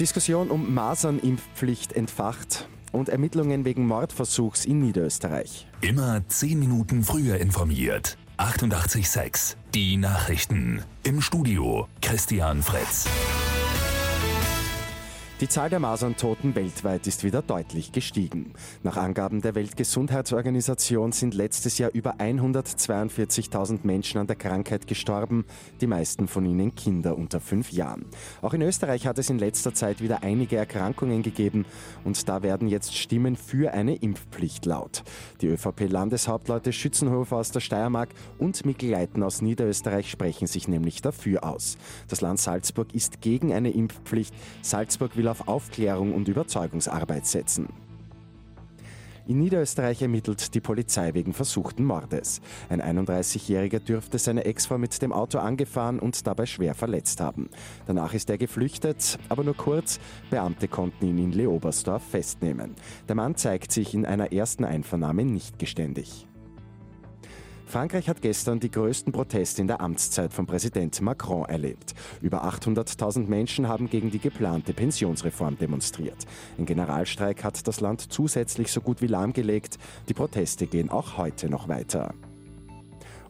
Diskussion um Masernimpfpflicht entfacht und Ermittlungen wegen Mordversuchs in Niederösterreich. Immer 10 Minuten früher informiert. 88.6 Die Nachrichten. Im Studio Christian Fritz. Die Zahl der Maserntoten weltweit ist wieder deutlich gestiegen. Nach Angaben der Weltgesundheitsorganisation sind letztes Jahr über 142.000 Menschen an der Krankheit gestorben, die meisten von ihnen Kinder unter fünf Jahren. Auch in Österreich hat es in letzter Zeit wieder einige Erkrankungen gegeben und da werden jetzt Stimmen für eine Impfpflicht laut. Die ÖVP-Landeshauptleute Schützenhofer aus der Steiermark und Mikkel Leiten aus Niederösterreich sprechen sich nämlich dafür aus. Das Land Salzburg ist gegen eine Impfpflicht. Salzburg will auf Aufklärung und Überzeugungsarbeit setzen. In Niederösterreich ermittelt die Polizei wegen versuchten Mordes. Ein 31-Jähriger dürfte seine Ex-Frau mit dem Auto angefahren und dabei schwer verletzt haben. Danach ist er geflüchtet, aber nur kurz. Beamte konnten ihn in Leobersdorf festnehmen. Der Mann zeigt sich in einer ersten Einvernahme nicht geständig. Frankreich hat gestern die größten Proteste in der Amtszeit von Präsident Macron erlebt. Über 800.000 Menschen haben gegen die geplante Pensionsreform demonstriert. Ein Generalstreik hat das Land zusätzlich so gut wie lahmgelegt. Die Proteste gehen auch heute noch weiter.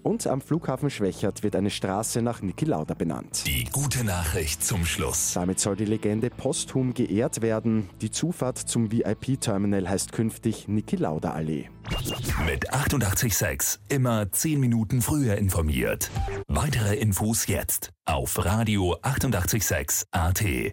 Und am Flughafen Schwächert wird eine Straße nach Niki Lauda benannt. Die gute Nachricht zum Schluss. Damit soll die Legende posthum geehrt werden. Die Zufahrt zum VIP-Terminal heißt künftig Niki Lauda Allee. Mit 886 immer 10 Minuten früher informiert. Weitere Infos jetzt auf Radio 886 AT.